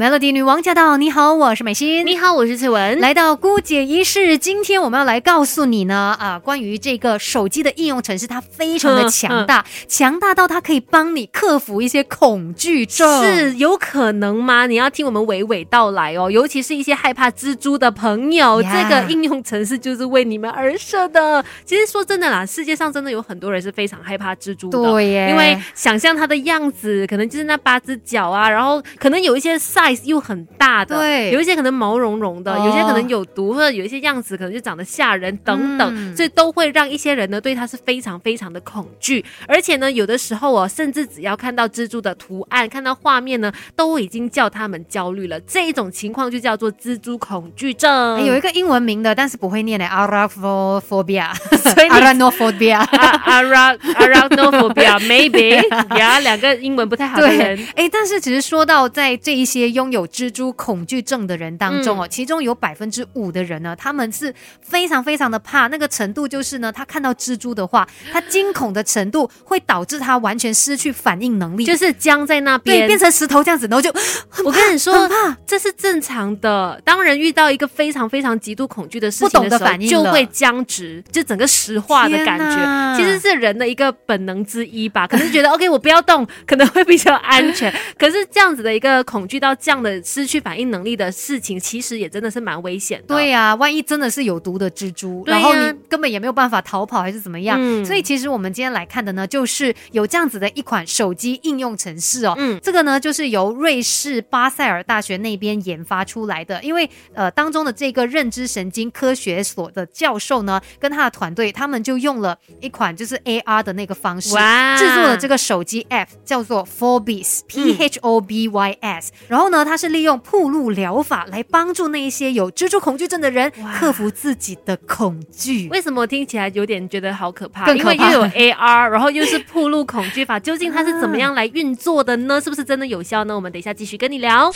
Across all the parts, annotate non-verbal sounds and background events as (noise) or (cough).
Melody 女王驾到！你好，我是美心。你好，我是翠文。来到姑姐仪式，今天我们要来告诉你呢，啊，关于这个手机的应用程式，它非常的强大，强大到它可以帮你克服一些恐惧症。是有可能吗？你要听我们娓娓道来哦。尤其是一些害怕蜘蛛的朋友，这个应用程式就是为你们而设的。其实说真的啦，世界上真的有很多人是非常害怕蜘蛛的，对耶，因为想象它的样子，可能就是那八只脚啊，然后可能有一些 size 又很大的，对，有一些可能毛茸茸的，有些可能有毒，或者有一些样子可能就长得吓人等等，所以都会让一些人呢对它是非常非常的恐惧。而且呢，有的时候哦，甚至只要看到蜘蛛的图案、看到画面呢，都已经叫他们焦虑了。这一种情况就叫做蜘蛛恐惧症。有一个英文名的，但是不会念的，(laughs) arachnophobia，所以 arachnophobia，arachnophobia，maybe，呀，(laughs) (laughs) 两个英文不太好的人。哎，但是只是说到在这一些拥有蜘蛛恐惧症的人当中哦，其中有百分之五的人呢，他们是非常非常的怕，那个程度就是呢，他看到蜘蛛的话，他惊恐的程度会导致他完全失去反应能力，就是僵在那边，对，变成石头这样子，然后就，(laughs) 我跟你说，这是正常的。当人遇到一个非常非常极度恐惧的事情的时候，就会僵直，就整个石化的感觉，其实是人的一个本能之一吧。可能觉得 (laughs) OK，我不要动，可能会比较安全。可是这样子的一个恐惧到这样的失去反应能力的事情，其实也真的是蛮危险的。对呀，万一真的是有毒的蜘蛛，然后你根本也没有办法逃跑，还是怎么样？所以其实我们今天来看的呢，就是有这样子的一款手机应用程式哦。嗯，这个呢就是由瑞士巴塞尔大学那边研发出来的，因为呃当中的这个认知神经科学所的教授呢，跟他的团队，他们就用了一款就是 AR 的那个方式制作了这个手机 App，叫做 Phobis，P H O B Y S。然后呢，它是利用铺路疗法来帮助那一些有蜘蛛恐惧症的人克服自己的恐惧。为什么听起来有点觉得好可怕？因为又有 AR，然后又是铺路恐惧法，究竟它是怎么样来运作的呢？是不是真的有效呢？我们等一下继续跟你聊。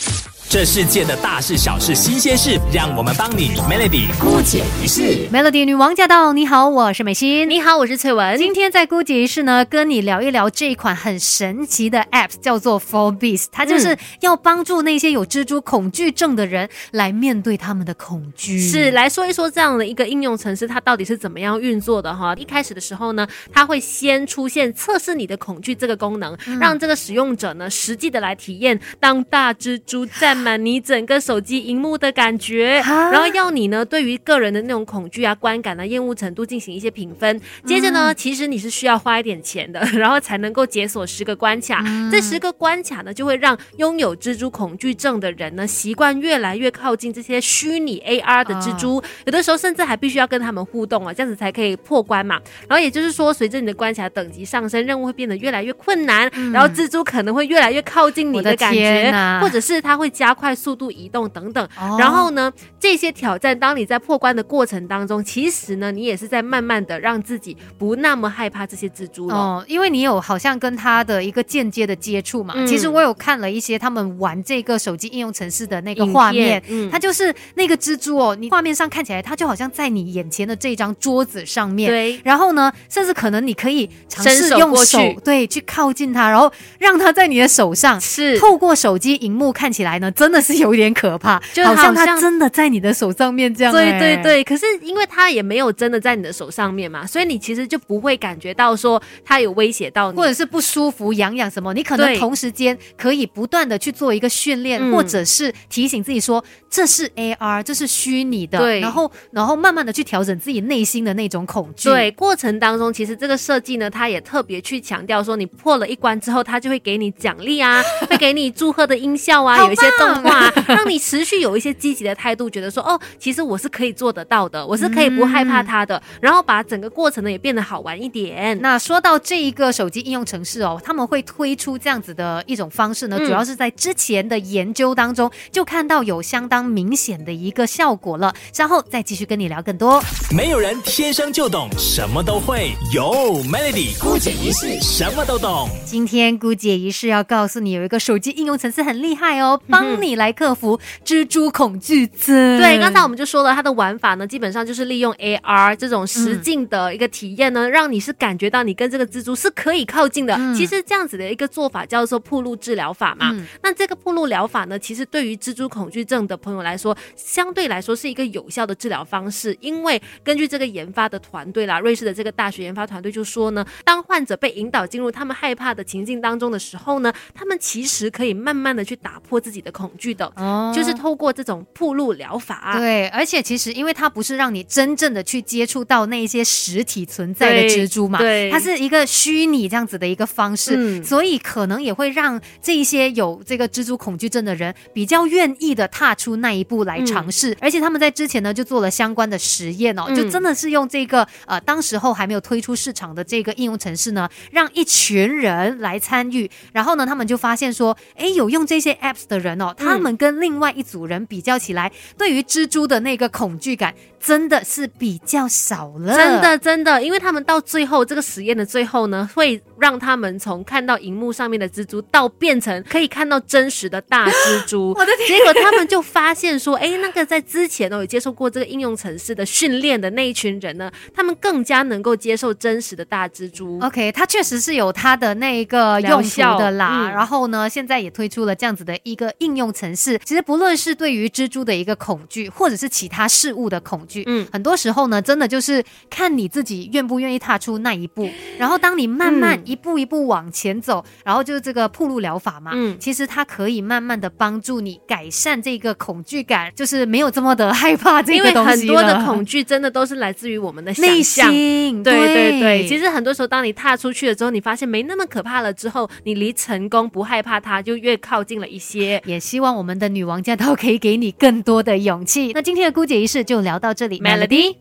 这世界的大事小事新鲜事，让我们帮你 Melody 姑姐仪式。Melody 女王驾到！你好，我是美心。你好，我是翠文。今天在姑姐仪式呢，跟你聊一聊这一款很神奇的 App，叫做 Forbes，。它就是要帮助那些有蜘蛛恐惧症的人来面对他们的恐惧。是来说一说这样的一个应用程式，它到底是怎么样运作的哈？一开始的时候呢，它会先出现测试你的恐惧这个功能，让这个使用者呢实际的来体验当大蜘蛛占。满你整个手机荧幕的感觉，然后要你呢对于个人的那种恐惧啊、观感啊、厌恶程度进行一些评分。接着呢，其实你是需要花一点钱的，(laughs) 然后才能够解锁十个关卡。这十个关卡呢，就会让拥有蜘蛛恐惧症的人呢习惯越来越靠近这些虚拟 AR 的蜘蛛。有的时候甚至还必须要跟他们互动啊，这样子才可以破关嘛。然后也就是说，随着你的关卡等级上升，任务会变得越来越困难，然后蜘蛛可能会越来越靠近你的感觉，或者是它会加。快速度移动等等，然后呢，这些挑战，当你在破关的过程当中，其实呢，你也是在慢慢的让自己不那么害怕这些蜘蛛了。哦，因为你有好像跟他的一个间接的接触嘛。其实我有看了一些他们玩这个手机应用程式的那个画面，嗯它就是那个蜘蛛哦，你画面上看起来它就好像在你眼前的这张桌子上面。对。然后呢，甚至可能你可以尝试用手对去靠近它，然后让它在你的手上。是。透过手机荧幕看起来呢。真的是有点可怕，就好像它真的在你的手上面这样。对对对，可是因为它也没有真的在你的手上面嘛，所以你其实就不会感觉到说它有威胁到你，或者是不舒服、痒痒什么。你可能同时间可以不断的去做一个训练，或者是提醒自己说这是 AR，这是虚拟的。对，然后然后慢慢的去调整自己内心的那种恐惧。对，过程当中其实这个设计呢，它也特别去强调说，你破了一关之后，它就会给你奖励啊，(laughs) 会给你祝贺的音效啊，有一些动画。让你持续有一些积极的态度，觉得说哦，其实我是可以做得到的，我是可以不害怕它的，然后把整个过程呢也变得好玩一点。那说到这一个手机应用程式哦，他们会推出这样子的一种方式呢，主要是在之前的研究当中就看到有相当明显的一个效果了。稍后再继续跟你聊更多。没有人天生就懂什么都会，有 Melody 姑姐一世什么都懂。今天姑姐一世要告诉你，有一个手机应用程式很厉害哦，帮你来。克服蜘蛛恐惧症。对，刚才我们就说了，它的玩法呢，基本上就是利用 AR 这种实境的一个体验呢，让你是感觉到你跟这个蜘蛛是可以靠近的。其实这样子的一个做法叫做铺路治疗法嘛。那这个铺路路疗法呢，其实对于蜘蛛恐惧症的朋友来说，相对来说是一个有效的治疗方式。因为根据这个研发的团队啦，瑞士的这个大学研发团队就说呢，当患者被引导进入他们害怕的情境当中的时候呢，他们其实可以慢慢的去打破自己的恐惧的，哦，就是透过这种铺路疗法。对，而且其实因为它不是让你真正的去接触到那一些实体存在的蜘蛛嘛，对，它是一个虚拟这样子的一个方式，所以可能也会让这一些有这个蜘蛛恐惧症的人比较愿意的踏出那一步来尝试。而且他们在之前呢就做了相关的实验哦，就真的是用这个呃当时候还没有推出市场的这个应用程式呢，让一群人来参与，然后呢他们就发现说，哎，有用这些 apps 的人哦，他们跟另外一组人比较起来，对于蜘蛛的那个恐惧感。真的是比较少了，真的真的，因为他们到最后这个实验的最后呢，会让他们从看到荧幕上面的蜘蛛，到变成可以看到真实的大蜘蛛。(laughs) 我的天！结果他们就发现说，哎，那个在之前哦有接受过这个应用程式的训练的那一群人呢，他们更加能够接受真实的大蜘蛛。OK，它确实是有它的那一个用途的啦。然后呢，现在也推出了这样子的一个应用程式。其实不论是对于蜘蛛的一个恐惧，或者是其他事物的恐惧。嗯，很多时候呢，真的就是看你自己愿不愿意踏出那一步。然后，当你慢慢一步一步往前走，然后就是这个铺路疗法嘛，嗯，其实它可以慢慢慢的帮助你改善这个恐惧感，就是没有这么的害怕这个东西。因为很多的恐惧真的都是来自于我们的内心。对对对，其实很多时候，当你踏出去了之后，你发现没那么可怕了之后，你离成功不害怕它就越靠近了一些。也希望我们的女王驾到可以给你更多的勇气。那今天的姑姐仪式就聊到这里。Melody。